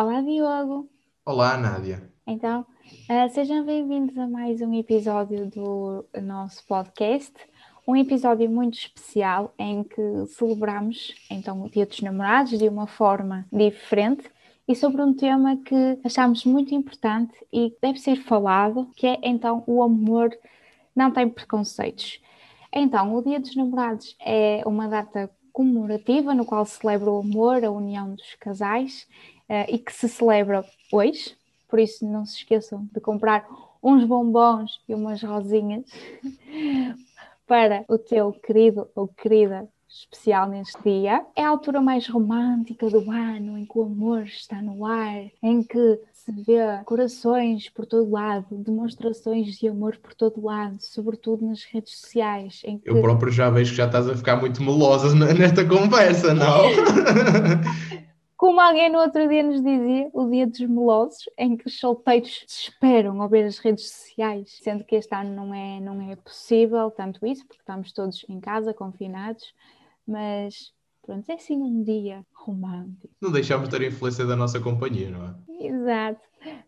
Olá, Diogo. Olá, Nádia. Então, uh, sejam bem-vindos a mais um episódio do nosso podcast. Um episódio muito especial em que celebramos então o Dia dos Namorados de uma forma diferente e sobre um tema que achamos muito importante e que deve ser falado, que é então o amor não tem preconceitos. Então, o Dia dos Namorados é uma data comemorativa no qual se celebra o amor, a união dos casais uh, e que se celebra hoje. Por isso, não se esqueçam de comprar uns bombons e umas rosinhas para o teu querido ou querida especial neste dia. É a altura mais romântica do ano, em que o amor está no ar, em que se vê corações por todo lado, demonstrações de amor por todo lado, sobretudo nas redes sociais. Em que... Eu próprio já vejo que já estás a ficar muito melosa nesta conversa, não? Como alguém no outro dia nos dizia, o dia dos melosos, em que os solteiros se esperam ao ver as redes sociais, sendo que este ano não é, não é possível tanto isso, porque estamos todos em casa, confinados, mas pronto, é assim um dia romântico. Não deixamos de ter a influência da nossa companhia, não é? Exato.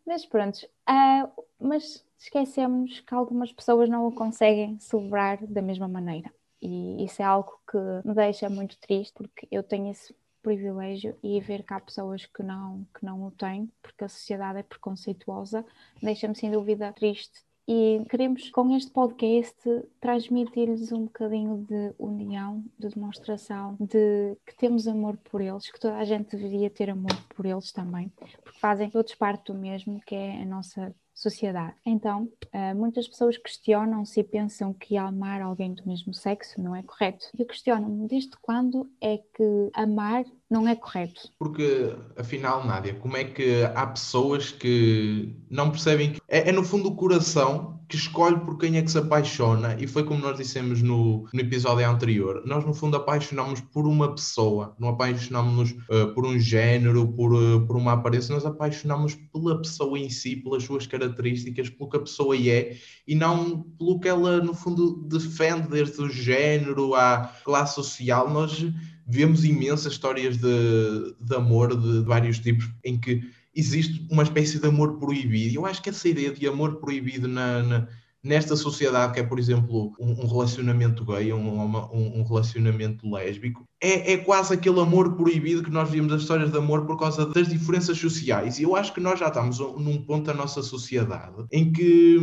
Mas pronto, uh, mas esquecemos que algumas pessoas não o conseguem celebrar da mesma maneira. E isso é algo que me deixa muito triste, porque eu tenho esse privilégio e ver que há pessoas que não, que não o têm, porque a sociedade é preconceituosa, deixa-me sem dúvida triste. E queremos, com este podcast, transmitir-lhes um bocadinho de união, de demonstração, de que temos amor por eles, que toda a gente deveria ter amor por eles também, porque fazem todos parte do mesmo, que é a nossa sociedade. Então, uh, muitas pessoas questionam-se e pensam que amar alguém do mesmo sexo não é correto. Eu questiono-me desde quando é que amar não é correto. Porque, afinal, Nádia, como é que há pessoas que não percebem que é, é, no fundo o coração que escolhe por quem é que se apaixona, e foi como nós dissemos no, no episódio anterior. Nós, no fundo, apaixonamos por uma pessoa, não apaixonamos uh, por um género, por, uh, por uma aparência, nós apaixonamos pela pessoa em si, pelas suas características, pelo que a pessoa é, e não pelo que ela, no fundo, defende, desde o género à classe social. Nós vemos imensas histórias de, de amor de, de vários tipos em que existe uma espécie de amor proibido. Eu acho que essa ideia de amor proibido na, na nesta sociedade que é, por exemplo, um, um relacionamento gay, um, um, um relacionamento lésbico, é, é, quase aquele amor proibido que nós vimos as histórias de amor por causa das diferenças sociais. E eu acho que nós já estamos num ponto da nossa sociedade em que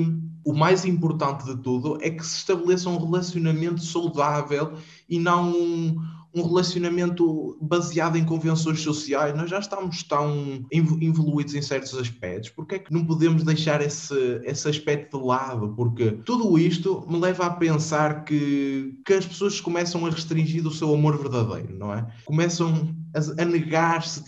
o mais importante de tudo é que se estabeleça um relacionamento saudável e não um um relacionamento baseado em convenções sociais, nós já estamos tão evoluídos em certos aspectos, porque é que não podemos deixar esse, esse aspecto de lado? Porque tudo isto me leva a pensar que, que as pessoas começam a restringir o seu amor verdadeiro, não é? Começam a, a negar-se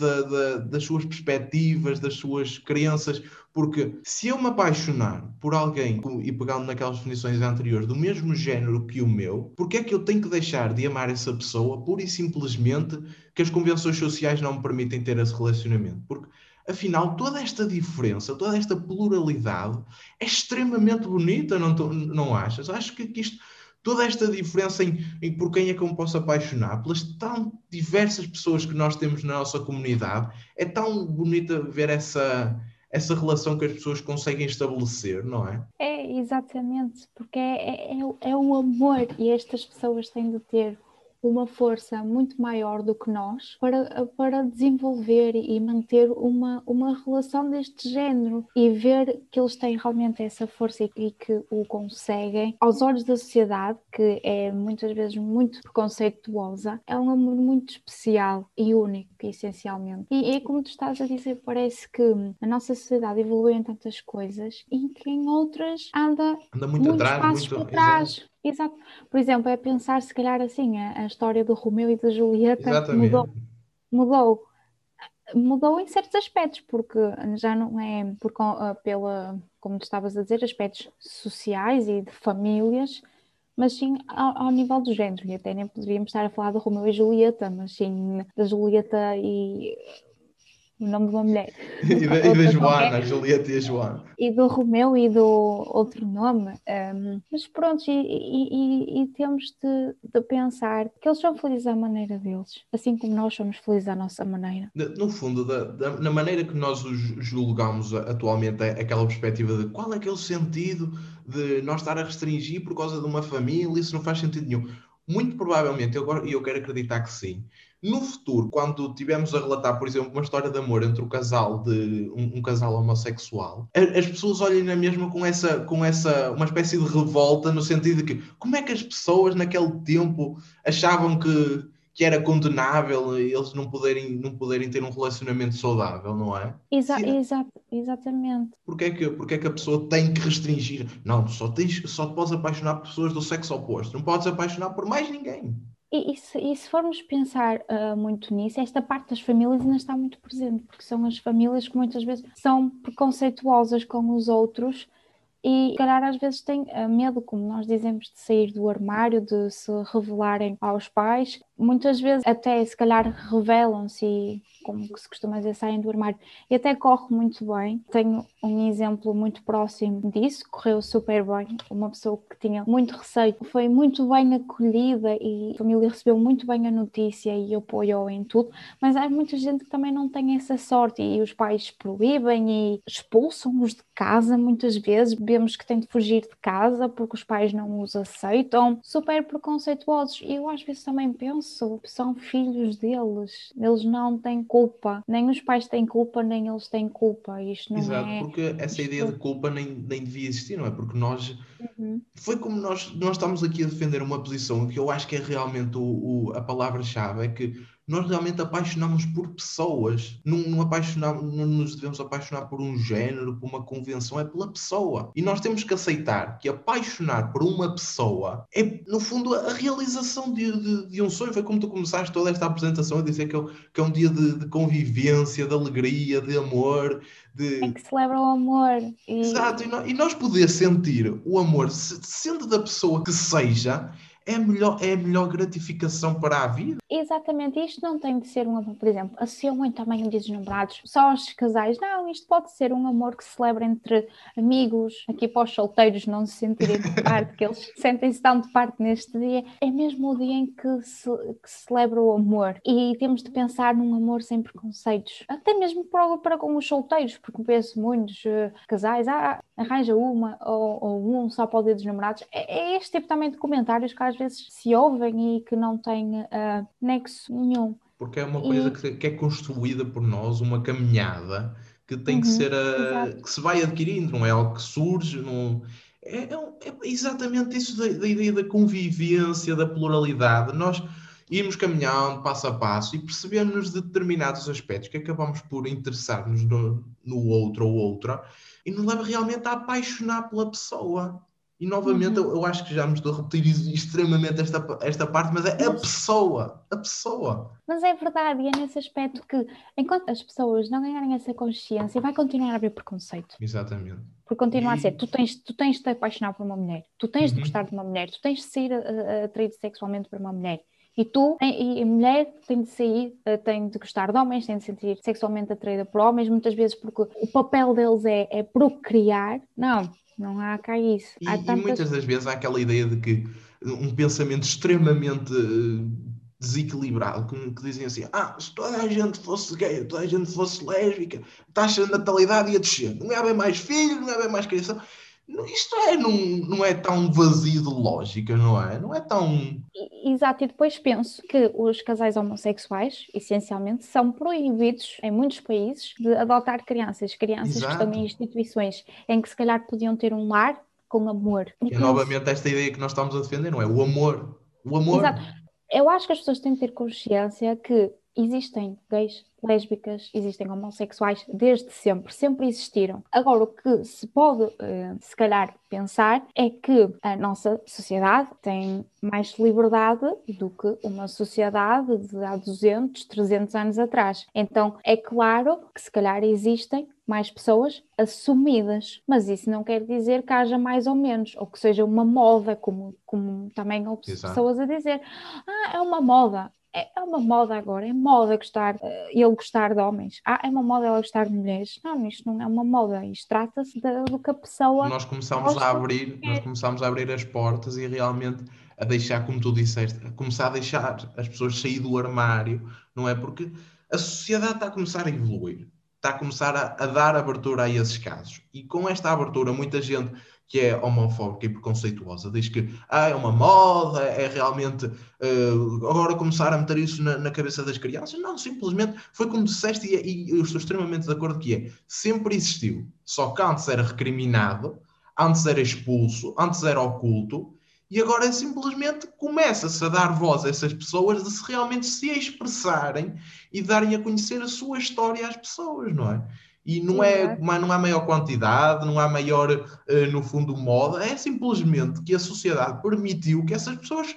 das suas perspectivas, das suas crenças, porque se eu me apaixonar por alguém, e pegando naquelas definições anteriores, do mesmo género que o meu, porque é que eu tenho que deixar de amar essa pessoa pura e simplesmente que as convenções sociais não me permitem ter esse relacionamento? Porque Afinal, toda esta diferença, toda esta pluralidade é extremamente bonita, não, não achas? Acho que isto toda esta diferença em, em, por quem é que eu me posso apaixonar, pelas tão diversas pessoas que nós temos na nossa comunidade, é tão bonita ver essa, essa relação que as pessoas conseguem estabelecer, não é? É, exatamente, porque é, é, é o amor e estas pessoas têm de ter uma força muito maior do que nós para, para desenvolver e manter uma, uma relação deste género e ver que eles têm realmente essa força e que o conseguem aos olhos da sociedade, que é muitas vezes muito preconceituosa, é um amor muito especial e único, essencialmente. E é como tu estás a dizer, parece que a nossa sociedade evoluiu em tantas coisas e que em outras anda, anda muito atrás, muito, para trás. Exato. Por exemplo, é pensar se calhar assim, a, a história do Romeu e da Julieta Exatamente. mudou, mudou, mudou em certos aspectos, porque já não é por, pela, como tu estavas a dizer, aspectos sociais e de famílias, mas sim ao, ao, nível do género. E até nem poderíamos estar a falar do Romeu e Julieta, mas sim da Julieta e o nome de uma mulher. e da, e da Joana, a Julieta e a Joana. E do Romeu e do outro nome. Um, mas pronto, e, e, e, temos de, de, pensar que eles são felizes à maneira deles, assim como nós somos felizes à nossa maneira. No fundo, da, da, na maneira que nós os julgamos atualmente, é aquela perspectiva de qual é que é o sentido de nós estar a restringir por causa de uma família, isso não faz sentido nenhum. Muito provavelmente, eu, eu quero acreditar que sim. No futuro, quando tivermos a relatar, por exemplo, uma história de amor entre o casal de um, um, casal homossexual, as pessoas olhem na mesma com essa, com essa uma espécie de revolta no sentido de que como é que as pessoas naquele tempo achavam que que era condenável eles não poderem, não poderem ter um relacionamento saudável, não é? Exa exa exatamente. Porquê é, que, porquê é que a pessoa tem que restringir? Não, só, tens, só te podes apaixonar por pessoas do sexo oposto, não podes apaixonar por mais ninguém. E, e, se, e se, formos pensar uh, muito nisso, esta parte das famílias ainda está muito presente, porque são as famílias que muitas vezes são preconceituosas com os outros e, calhar, às vezes têm uh, medo, como nós dizemos, de sair do armário, de se revelarem aos pais. Muitas vezes, até se calhar, revelam-se e como se costuma dizer, saem do armário. E até corre muito bem. Tenho um exemplo muito próximo disso, correu super bem. Uma pessoa que tinha muito receio foi muito bem acolhida e a família recebeu muito bem a notícia e apoiou em tudo. Mas há muita gente que também não tem essa sorte e os pais proíbem e expulsam-os de casa muitas vezes. Vemos que têm de fugir de casa porque os pais não os aceitam. Super preconceituosos. E eu às vezes também penso, são filhos deles. Eles não têm culpa. Nem os pais têm culpa, nem eles têm culpa. Isto não Exato, é... porque essa ideia de culpa nem, nem devia existir, não é? Porque nós. Uhum. Foi como nós, nós estamos aqui a defender uma posição que eu acho que é realmente o, o a palavra-chave: é que nós realmente apaixonamos por pessoas. Não, não, apaixonamos, não nos devemos apaixonar por um género, por uma convenção, é pela pessoa. E nós temos que aceitar que apaixonar por uma pessoa é, no fundo, a realização de, de, de um sonho. Foi como tu começaste toda esta apresentação a dizer que é, que é um dia de, de, convivência, de alegria, de amor. De... É que celebra o amor. E... Exato, e nós, e nós poder sentir o amor, sendo da pessoa que seja, é a melhor, é a melhor gratificação para a vida. Exatamente, isto não tem de ser um amor, por exemplo, associam muito também dias namorados, só os casais, não, isto pode ser um amor que se celebra entre amigos, aqui para os solteiros não se sentirem de parte, que eles sentem-se tão de parte neste dia, é mesmo o dia em que se, que se celebra o amor e temos de pensar num amor sem preconceitos, até mesmo para, para com os solteiros, porque penso muitos uh, casais, ah, arranja uma ou, ou, um só para o dia dos namorados, é, é este tipo também de comentários que às vezes se ouvem e que não têm uh, nexo nenhum. Porque é uma coisa e... que, é construída por nós, uma caminhada que tem uhum, que ser a, que se vai adquirindo, não é algo que surge, não, é, é, é exatamente isso da, da, ideia da convivência, da pluralidade. Nós irmos caminhando passo a passo e percebemos de determinados aspectos que acabamos por interessar-nos no, no outro ou outra e nos leva realmente a apaixonar pela pessoa. E novamente uhum. eu, eu, acho que já me estou a repetir extremamente esta, esta parte, mas é a pessoa, a pessoa. Mas é verdade, e é nesse aspecto que enquanto as pessoas não ganharem essa consciência, vai continuar a haver preconceito. Exatamente. Por continuar e... a ser, tu tens, tu tens de te apaixonar por uma mulher, tu tens uhum. de gostar de uma mulher, tu tens de ser atraído sexualmente por uma mulher. E tu, e a mulher, tem de sair, eh, tem de gostar de homens, tem de sentir sexualmente atraída por homens, muitas vezes porque o papel deles é, é procriar. Não, não há cá isso. E, tantas... e muitas das vezes há aquela ideia de que um pensamento extremamente eh, desequilibrado, que, que, dizem assim: ah, se toda a gente fosse gay, toda a gente fosse lésbica, a taxa de natalidade ia descer, não ia haver mais filhos, não ia haver mais criação. Isto é, não, não é tão vazio de lógica, não é? Não é tão. Exato, e depois penso que os casais homossexuais, essencialmente, são proibidos em muitos países de adotar crianças, crianças Exato. que estão em instituições em que se calhar podiam ter um lar com amor. E, é novamente esta ideia que nós estamos a defender, não é? O amor. O amor. Exato. Eu acho que as pessoas têm que ter consciência que existem gays, lésbicas, existem homossexuais desde sempre, sempre existiram. Agora, o que se pode, uh, se calhar, pensar é que a nossa sociedade tem mais liberdade do que uma sociedade de há 200, 300 anos atrás. Então, é claro que se calhar existem mais pessoas assumidas, mas isso não quer dizer que haja mais ou menos, ou que seja uma moda, como, como também houve pessoas a dizer, ah, é uma moda é, é uma moda agora, é moda gostar, uh, ele gostar de homens. Ah, é uma moda ela gostar de mulheres. Não, isto não é uma moda, isto trata-se do que a pessoa. Nós começámos a abrir, nós começámos a abrir as portas e realmente a deixar, como tu disseste, a começar a deixar as pessoas sair do armário, não é? Porque a sociedade está a começar a evoluir, está a começar a, a dar abertura a esses casos. E com esta abertura, muita gente que é homofóbica e preconceituosa, diz que ah, é uma moda, é realmente uh, agora começar a meter isso na, na, cabeça das crianças. Não, simplesmente foi como disseste e, e, eu estou extremamente de acordo que é, sempre existiu, só que antes era recriminado, antes era expulso, antes era oculto, e agora é simplesmente começa-se a dar voz a essas pessoas de se realmente se expressarem e darem a conhecer a sua história às pessoas, não é? E não, é, não há maior quantidade, não há maior, uh, no fundo, moda, é simplesmente que a sociedade permitiu que essas pessoas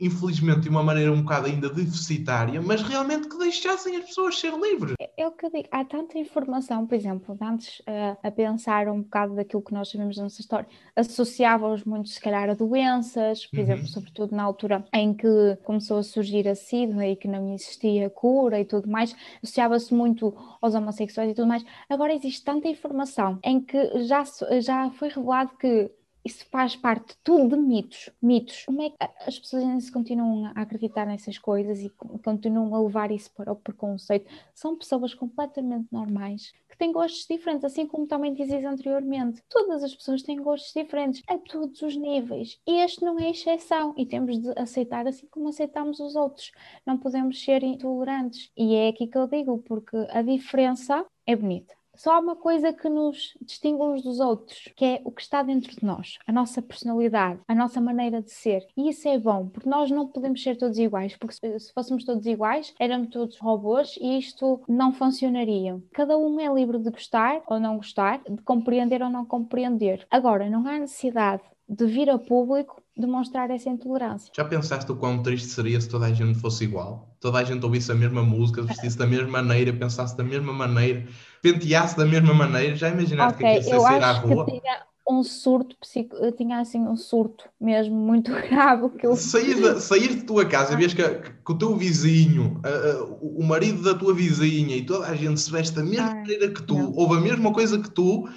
infelizmente de uma maneira um bocado ainda deficitária, mas realmente que deixassem as pessoas ser livres. É, é o que eu digo, há tanta informação, por exemplo, antes uh, a pensar um bocado daquilo que nós sabemos da nossa história, associávamos muito se calhar a doenças, por uhum. exemplo, sobretudo na altura em que começou a surgir a SIDA e que não existia cura e tudo mais, associava-se muito aos homossexuais e tudo mais. Agora existe tanta informação em que já, já foi revelado que isso faz parte tudo de mitos. Mitos. Como é que as pessoas ainda se continuam a acreditar nessas coisas e continuam a levar isso para o preconceito? São pessoas completamente normais que têm gostos diferentes, assim como também dizes anteriormente. Todas as pessoas têm gostos diferentes a todos os níveis. E este não é exceção e temos de aceitar assim como aceitamos os outros. Não podemos ser intolerantes. E é aqui que eu digo, porque a diferença é bonita só há uma coisa que nos distingue uns dos outros, que é o que está dentro de nós, a nossa personalidade, a nossa maneira de ser. E isso é bom, porque nós não podemos ser todos iguais, porque se fôssemos todos iguais, éramos todos robôs e isto não funcionaria. Cada um é livre de gostar ou não gostar, de compreender ou não compreender. Agora, não há necessidade de vir a público demonstrar essa intolerância. Já pensaste o quão triste seria se toda a gente fosse igual? Toda a gente ouvisse a mesma música, vestisse da mesma maneira, pensasse da mesma maneira, penteasse da mesma maneira? Já imaginaste okay, que aquilo ia sair à rua? tinha um surto psico... eu tinha assim um surto mesmo muito grave que eu... sair, de, sair de tua casa e vês que, que, o teu vizinho uh, uh, o marido da tua vizinha e toda a gente se veste da mesma Ai, maneira que tu, não. ouve a mesma coisa que tu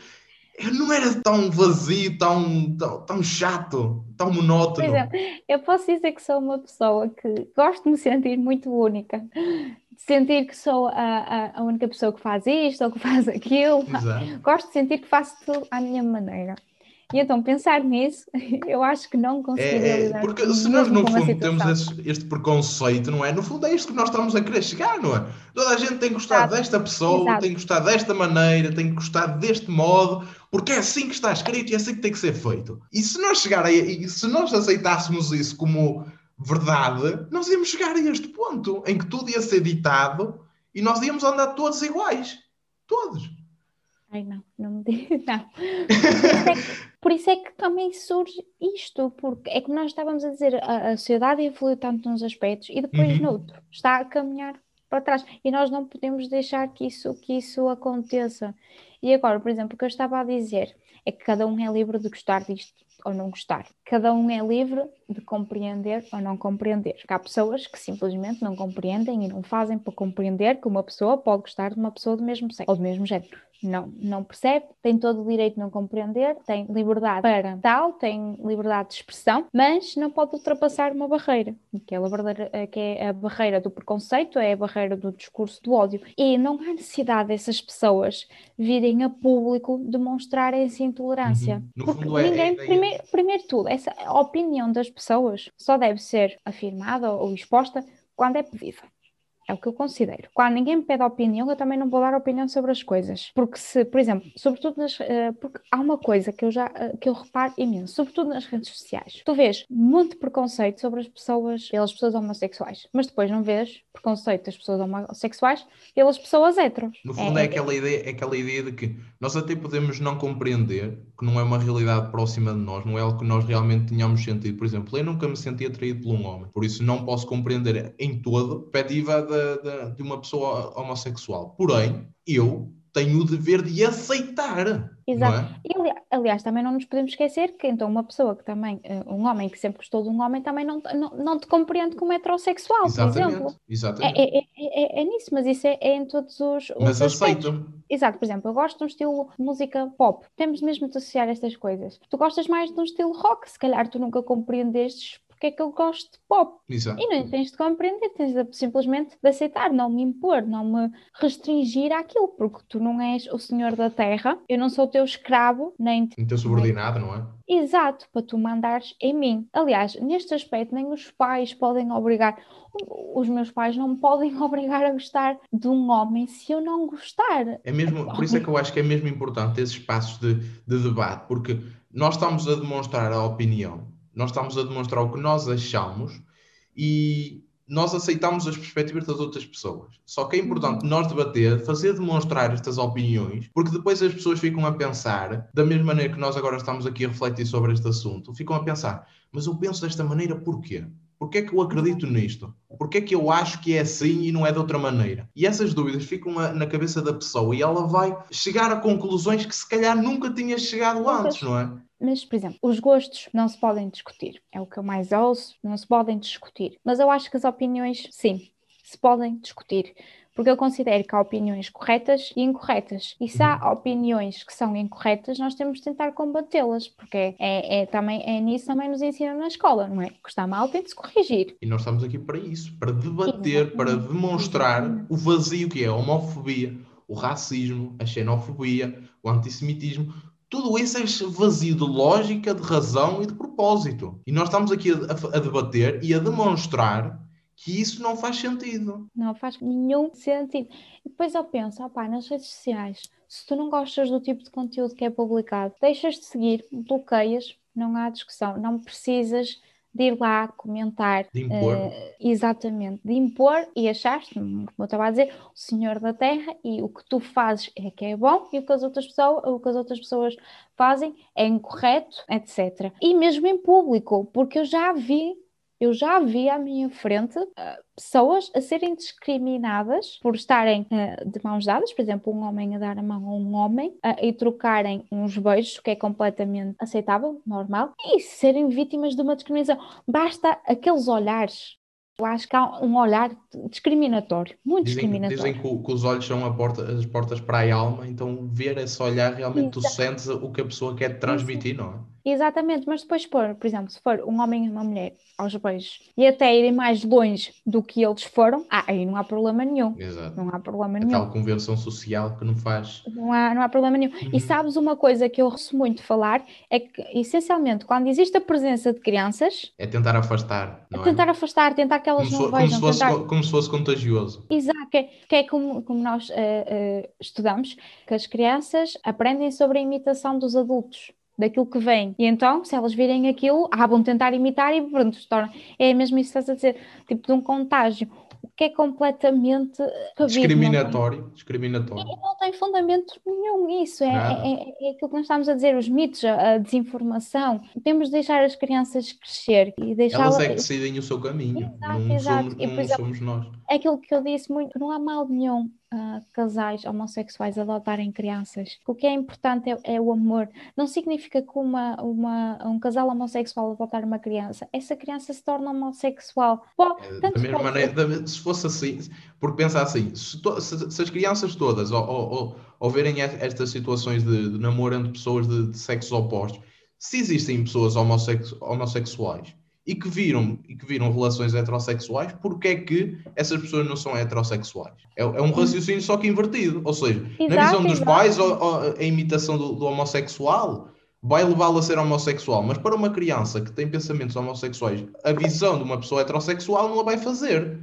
não era tão vazio, tão, tão, tão chato, tão monótono. Por exemplo, eu posso dizer que sou uma pessoa que gosto de me sentir muito única. De sentir que sou a, a, a única pessoa que faz isto ou que faz aquilo. Exato. Gosto de sentir que faço tudo à minha maneira. E então, pensar nisso, eu acho que não conseguiria é, lidar Porque se nós, no fundo, temos esse, este preconceito, não é? No fundo, é isto que nós estamos a querer chegar, não é? Toda a gente tem que gostar Exato. desta pessoa, Exato. tem que gostar desta maneira, tem que gostar deste modo, porque é assim que está escrito e é assim que tem que ser feito. E se nós chegar a, e se nós aceitássemos isso como verdade, nós íamos chegar a este ponto em que tudo ia ser ditado e nós íamos andar todos iguais. Todos. Ai, não, não me diga, não. Por isso, é que, que, também surge isto, porque é como nós estávamos a dizer, a, a sociedade evoluiu tanto nos aspectos e depois uhum. noutro, está a caminhar para trás. E nós não podemos deixar que isso, que isso aconteça. E agora, por exemplo, o que eu estava a dizer é que cada um é livre de gostar disto ou não gostar. Cada um é livre de compreender ou não compreender. Há pessoas que simplesmente não compreendem e não fazem para compreender que uma pessoa pode gostar de uma pessoa do mesmo sexo ou do mesmo género não, não percebe, tem todo o direito de não compreender, tem liberdade para tal, tem liberdade de expressão, mas não pode ultrapassar uma barreira, que é a barreira, que é a barreira do preconceito, é a barreira do discurso do ódio. E não há necessidade dessas pessoas virem a público demonstrarem essa intolerância. Uhum. Porque ninguém, é, é, primeiro, primeiro tudo, essa opinião das pessoas só deve ser afirmada ou exposta quando é pedida. É o que eu considero. Quando ninguém me pede opinião, eu também não vou dar opinião sobre as coisas. Porque se, por exemplo, sobretudo nas. Uh, porque há uma coisa que eu já uh, que eu reparo imenso, sobretudo nas redes sociais. Tu vês muito preconceito sobre as pessoas, pelas pessoas homossexuais, mas depois não vês preconceito das pessoas homossexuais pelas pessoas heteros. No fundo é, é, é aquela ideia, é aquela ideia de que nós até podemos não compreender que não é uma realidade próxima de nós, não é algo que nós realmente tenhamos sentido. Por exemplo, eu nunca me senti atraído por um homem, por isso não posso compreender em todo a perspectiva de, uma pessoa homossexual. Porém, eu tenho o dever de aceitar Exato. é? E, ali- aliás, também não nos podemos esquecer que então uma pessoa que também, eh, um homem que sempre gostou de um homem, também não, não, não te compreende como heterossexual, por exemplo. Exatamente, É, exatamente. é, é, é, é nisso, mas isso é, é em todos os, os Mas aceitam. Exato, por exemplo, eu gosto de um estilo de música pop. Temos mesmo de associar estas coisas. Tu gostas mais de um estilo rock, se calhar tu nunca compreendestes porque é que eu gosto de pop. Exato. E não tens de compreender, tens de, simplesmente de aceitar, não me impor, não me restringir àquilo, porque tu não és o senhor da terra, eu não sou o teu escravo, nem Então subordinado, não é? Exato, para tu mandares em mim. Aliás, neste aspecto, nem os pais podem obrigar. Os meus pais não me podem obrigar a gostar de um homem se eu não gostar. É mesmo, por isso é que eu acho que é mesmo importante esses espaços de, de debate, porque nós estamos a demonstrar a opinião, nós estamos a demonstrar o que nós achamos e nós aceitamos as perspectivas das outras pessoas. Só que é importante nós debater, fazer demonstrar estas opiniões, porque depois as pessoas ficam a pensar, da mesma maneira que nós agora estamos aqui a refletir sobre este assunto, ficam a pensar, mas eu penso desta maneira porquê? Porquê é que eu acredito nisto? Porquê é que eu acho que é assim e não é de outra maneira? E essas dúvidas ficam na- cabeça da pessoa e ela vai chegar a conclusões que se calhar nunca tinha chegado antes, não é? Mas, por exemplo, os gostos não se podem discutir. É o que eu mais ouço, não se podem discutir. Mas eu acho que as opiniões, sim, se podem discutir. Porque eu considero que há opiniões corretas e incorretas. E se há opiniões que são incorretas, nós temos de tentar combatê-las. Porque é, é, também, é nisso também nos ensinam na escola, não é? Que está mal, tem de se corrigir. E nós estamos aqui para isso, para debater, para demonstrar o vazio que é a homofobia, o racismo, a xenofobia, o antissemitismo. Tudo isso é vazio de lógica, de razão e de propósito. E nós estamos aqui a- a debater e a demonstrar que isso não faz sentido. Não faz nenhum sentido. E depois eu penso, opá, nas redes sociais, se tu não gostas do tipo de conteúdo que é publicado, deixas de seguir, bloqueias, não há discussão, não precisas de ir lá comentar. De impor. eh, exatamente, de impor e achaste, como eu estava a dizer, o senhor da terra e o que tu fazes é que é bom e o que as outras pessoas, o que as outras pessoas fazem é incorreto, etc. E mesmo em público, porque eu já vi eu já vi à minha frente ah, pessoas a serem discriminadas por estarem ah, de mãos dadas, por exemplo, um homem a dar a mão a um homem ah, e trocarem uns beijos, que é completamente aceitável, normal, e serem vítimas de uma discriminação. Basta aqueles olhares. Eu acho que há um olhar discriminatório, muito Dizem, discriminatório. dizem que, o- que os olhos são a porta- as portas para a alma, então ver esse olhar realmente tu Exato. sentes o que a pessoa quer transmitir, não é? Exatamente, mas depois for, por exemplo, se for um homem e uma mulher aos beijos e até irem mais longe do que eles foram, ah, aí não há problema nenhum. Exato. Não há problema A nenhum. tal convenção social que não faz. Não há, não há problema nenhum. Uhum. E sabes uma coisa que eu ouço muito falar é que, essencialmente, quando existe a presença de crianças, É tentar afastar, não é? tentar afastar, tentar que elas como, não fo- como se vejam, fosse, tentar... como se fosse contagioso. Exato, que é, que é como, como nós eh, eh, estudamos, que as crianças aprendem sobre a imitação dos adultos, daquilo que vem. E então, se elas virem aquilo, ah, vão tentar imitar e pronto, se torna. É mesmo isso que estás a dizer, tipo de um contágio, o que é completamente cabido, não tem- Discriminatório. Discriminatório. não tem fundamento nenhum isso, é, é, é- é aquilo que nós estamos a dizer, os mitos, a, desinformação. Temos de deixar as crianças crescer e deixar Elas é que decidem o seu caminho. Exato, não exato. somos, E, não exemplo, somos nós. é aquilo que eu disse muito, não há mal nenhum ah, casais homossexuais adotarem crianças. O que é importante é, é o amor. Não significa que uma, uma, um casal homossexual adotar uma criança, essa criança se torna homossexual. É, Da mesma maneira, se fosse assim, porque pensa assim, se, to- se- se as crianças todas ou, ou, ou- verem estas situações de, de namoro entre pessoas de, de sexos opostos, se existem pessoas homossex- homossexuais e que viram e que viram relações heterossexuais, porque é que essas pessoas não são heterossexuais? É, é um raciocínio só que invertido, ou seja, na Exato, visão dos exato. pais, o- o- a imitação do, do homossexual vai levá-lo a ser homossexual, mas para uma criança que tem pensamentos homossexuais, a visão de uma pessoa heterossexual não a vai fazer.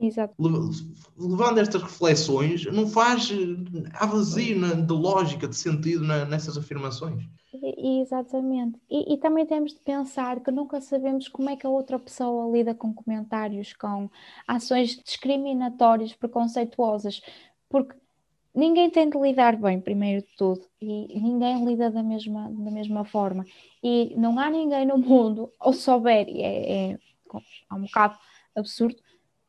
Exato. Le- Levando estas reflexões, não faz. Há vazio na- de lógica, de sentido na- nessas afirmações. Exatamente. E, e também temos de pensar que nunca sabemos como é que a outra pessoa lida com comentários, com ações discriminatórias, preconceituosas, porque ninguém tem de lidar bem, primeiro de tudo, e ninguém lida da mesma, da mesma forma. E não há ninguém no mundo, ou souber, e é, é, é um bocado absurdo,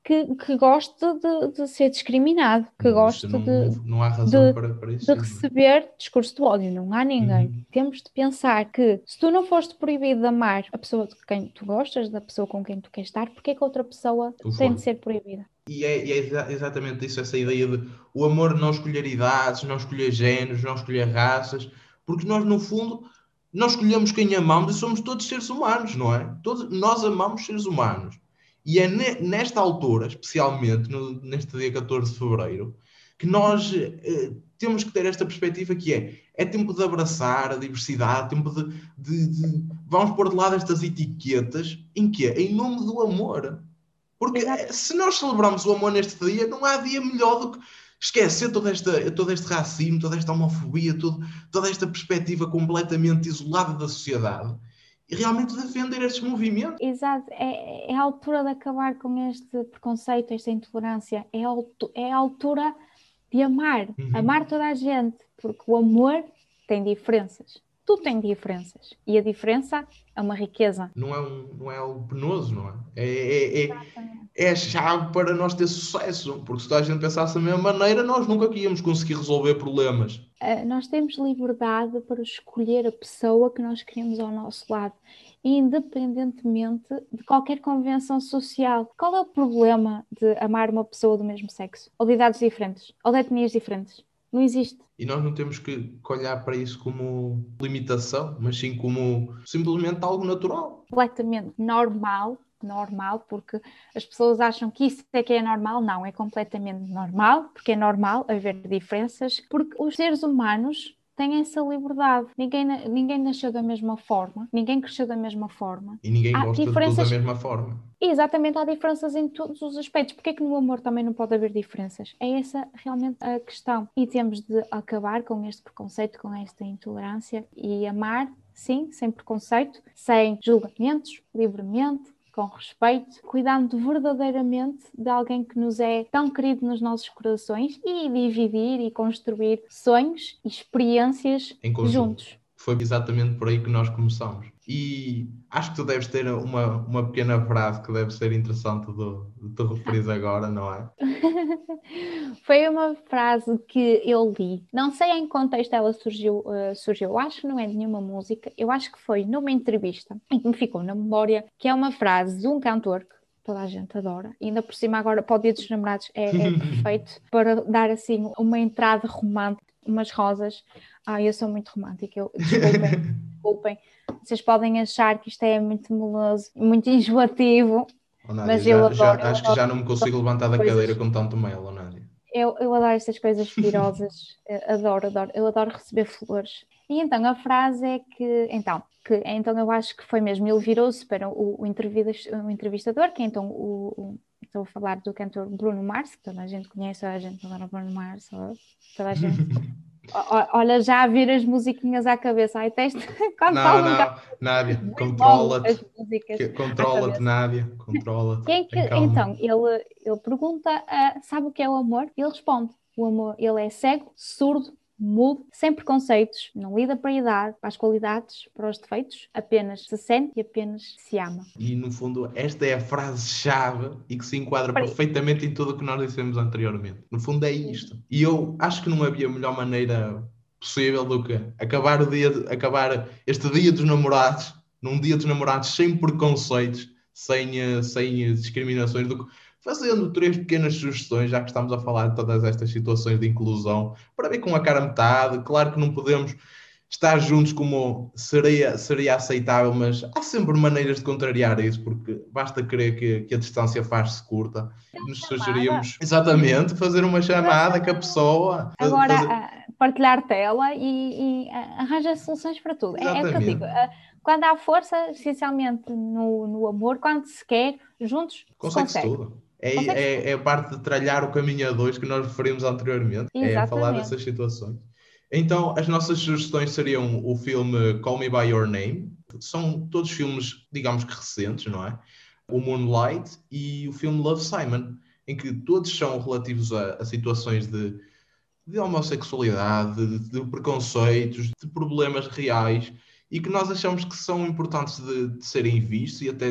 que, que goste de, de ser discriminado, que goste não, de, não há razão de- para, para isso. de receber discurso de ódio. Não há ninguém. Uhum. Temos de pensar que se tu não foste proibido de amar a pessoa de quem tu gostas, da pessoa com quem tu queres estar, porque é que outra pessoa tem de ser proibida? E é, e é exa- exatamente isso, essa ideia de o amor não escolher idades, não escolher géneros, não escolher raças, porque nós, no fundo, nós escolhemos quem amamos e somos todos seres humanos, não é? Todos, nós amamos seres humanos. E é ne- nesta altura, especialmente no- neste dia 14 de fevereiro, que nós eh, temos que ter esta perspectiva que é, é tempo de abraçar a diversidade, tempo de, de- de- vamos pôr de lado estas etiquetas, em que Em nome do amor. Porque Exato. eh, se nós celebramos o amor neste dia, não há dia melhor do que esquecer todo, esta, todo este racismo, toda esta homofobia, todo- toda esta perspectiva completamente isolada da sociedade e realmente defender estes movimentos. Exato, é, é a altura de acabar com este preconceito, esta intolerância. É é a altura de amar, Uhum. amar toda a gente, porque o amor tem diferenças. Tudo tem diferenças. E a diferença é uma riqueza. Não é, um, não é algo penoso, não é? É, é, é, é a chave para nós ter sucesso, porque se toda a gente pensasse da mesma maneira, nós nunca íamos conseguir resolver problemas. Uh, nós temos liberdade para escolher a pessoa que nós queremos ao nosso lado, independentemente de qualquer convenção social. Qual é o problema de amar uma pessoa do mesmo sexo? Ou de idades diferentes? Ou de etnias diferentes? Não existe. E nós não temos que olhar para isso como limitação, mas sim como simplesmente algo natural. Completamente normal, normal, porque as pessoas acham que isso é que é normal. Não, é completamente normal, porque é normal haver diferenças, porque os seres humanos têm essa liberdade. Ninguém, ninguém nasceu da mesma forma, ninguém cresceu da mesma forma. E ninguém Há gosta de tudo diferenças- da mesma forma. Exatamente, há diferenças em todos os aspectos. Porquê é que no amor também não pode haver diferenças? É essa realmente a questão. E temos de acabar com este preconceito, com esta intolerância e amar, sim, sem preconceito, sem julgamentos, livremente, com respeito, cuidando verdadeiramente de alguém que nos é tão querido nos nossos corações e dividir e construir sonhos e experiências juntos. Foi exatamente por aí que nós começamos. E acho que tu deves ter uma, uma pequena frase que deve ser interessante de, te referir agora, não é? Foi uma frase que eu li. Não sei em que contexto ela surgiu, eh, surgiu. Eu acho que não é de nenhuma música. Eu acho que foi numa entrevista em que me ficou na memória, que é uma frase de um cantor que toda a gente adora. E ainda por cima agora para o Dia dos Namorados é, é perfeito para dar assim uma entrada romântica, umas rosas. Ah, eu sou muito romântica. Eu, desculpem, desculpem. Vocês podem achar que isto é muito meloso, muito enjoativo. Nádia, Mas já- eu já- adoro, eu acho que adoro já não me consigo levantar da coisas. cadeira com tanto mel, Nádia. Eu, eu adoro estas coisas pirosas, adoro, adoro. Eu adoro receber flores. E então a frase é que, então, que, então eu acho que foi mesmo, ele virou-se para o, o, entrevis- o entrevistador, que é então o, o- estou a falar do cantor Bruno Mars, que toda a gente conhece, toda a gente adora Bruno Mars, toda a gente. Olha, já vir as musiquinhas à cabeça. Ai, teste quando Não, não, Nádia, controla-te. Controla-te. Nádia, controla-te. Que, então, ele, ele pergunta, ah, sabe o que é o amor? E ele responde, o amor, ele é cego, surdo, mudo, sem preconceitos, não lida para a idade, para as qualidades, para os defeitos, apenas se sente e apenas se ama. E no fundo, esta é a frase-chave e que se enquadra Peraí. perfeitamente em tudo o que nós dissemos anteriormente. No fundo, é isto. E eu acho que não havia melhor maneira possível do que acabar, o dia acabar este dia dos namorados, num dia dos namorados sem preconceitos, sem, eh, sem discriminações, do que fazendo três pequenas sugestões, já que estamos a falar de todas estas situações de inclusão, para ver com a cara metade. Claro que não podemos estar juntos como seria, seria aceitável, mas há sempre maneiras de contrariar isso, porque basta crer que, que a distância faz-se curta. Nos chamada. sugeríamos, exatamente, fazer uma chamada com a pessoa. Agora, fazer- ah, partilhar tela e, e ah, arranja soluções para tudo. É, é o que eu Exatamente. digo. ah, quando há força, essencialmente no, no amor, quando se quer, juntos, se Consegue-se consegue. tudo. É, é, é a parte de tralhar o caminho a dois que nós referimos anteriormente. É falar Exatamente. dessas situações. Então, as nossas sugestões seriam o filme Call Me By Your Name. São todos filmes, digamos que recentes, não é? O Moonlight e o filme Love Simon, em que todos são relativos a, a situações de, de homossexualidade, de, de preconceitos, de problemas reais e que nós achamos que são importantes de, de serem vistos e até,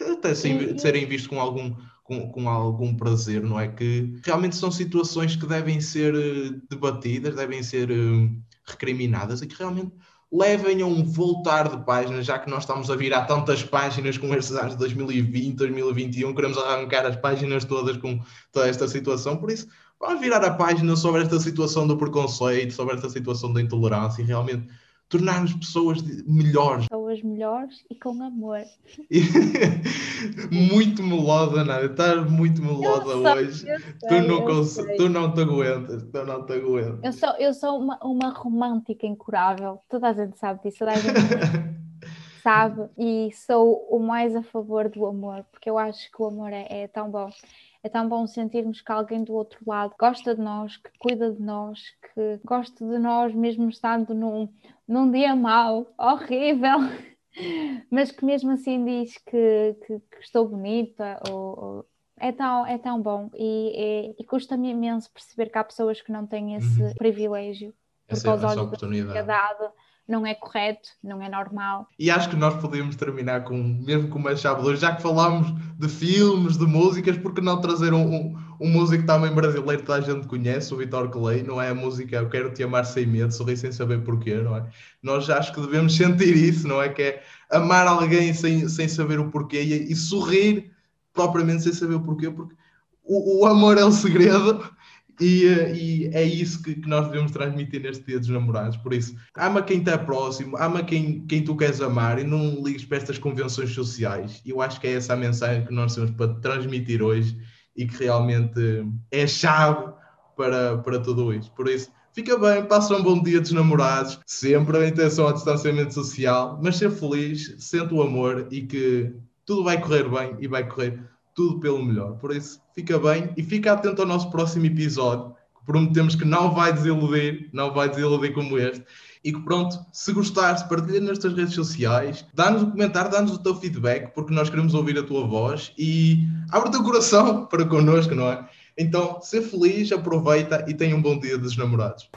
até E- de serem vistos com algum, com, com algum prazer, não é? Que realmente são situações que devem ser uh, debatidas, devem ser uh, recriminadas e que realmente levem a um voltar de páginas, já que nós estamos a virar tantas páginas com estes anos de 2020, 2021, queremos arrancar as páginas todas com toda esta situação, por isso vamos virar a página sobre esta situação do preconceito, sobre esta situação da intolerância e realmente tornar-nos pessoas melhores. Pessoas melhores e com amor. muito melosa, Nádia. Estás muito melosa hoje. Sei, tu, não tu não te aguentas. Tu não te aguentas. Eu sou, eu sou uma, uma romântica incurável. Toda a gente sabe disso. Toda a gente sabe. E sou o mais a favor do amor, porque eu acho que o amor é, é tão bom. É tão bom sentirmos que alguém do outro lado gosta de nós, que cuida de nós, que gosta de nós, mesmo estando num, num dia mau, horrível, mas que mesmo assim diz que, que, que estou bonita ou, ou, é tão, é tão bom e, e, e custa-me imenso perceber que há pessoas que não têm esse uhum. privilégio por essa, causa essa oportunidade. da não é correto, não é normal. E acho que nós podíamos terminar com, mesmo com uma chave de ouro, já que falámos de filmes, de músicas, porque não trazer um, um, um músico também brasileiro que toda a gente conhece, o Vitor Clay, não é a música Eu Quero Te Amar Sem Medo, sorri sem saber porquê, não é? Nós acho que devemos sentir isso, não é? Que é amar alguém sem, sem saber o porquê e, e sorrir propriamente sem saber o porquê, porque o, o amor é o segredo e, eh, e, é isso que, que, nós devemos transmitir neste dia dos namorados. Por isso, ama quem está próximo, ama quem, quem tu queres amar e não ligues para estas convenções sociais. Eu acho que é essa a mensagem que nós temos para transmitir hoje e que realmente é chave para, para tudo isso. Por isso, fica bem, passa um bom dia dos namorados, sempre a intenção ao distanciamento social, mas ser feliz, sente o amor e que tudo vai correr bem e vai correr tudo pelo melhor. Por isso, fica bem e fica atento ao nosso próximo episódio, que prometemos que não vai desiludir, não vai desiludir como este. E que pronto, se gostares, partilha nas tuas redes sociais, dá-nos um comentário, dá-nos o teu feedback, porque nós queremos ouvir a tua voz e abre o teu coração para connosco, não é? Então, ser feliz, aproveita e tenha um bom dia dos namorados.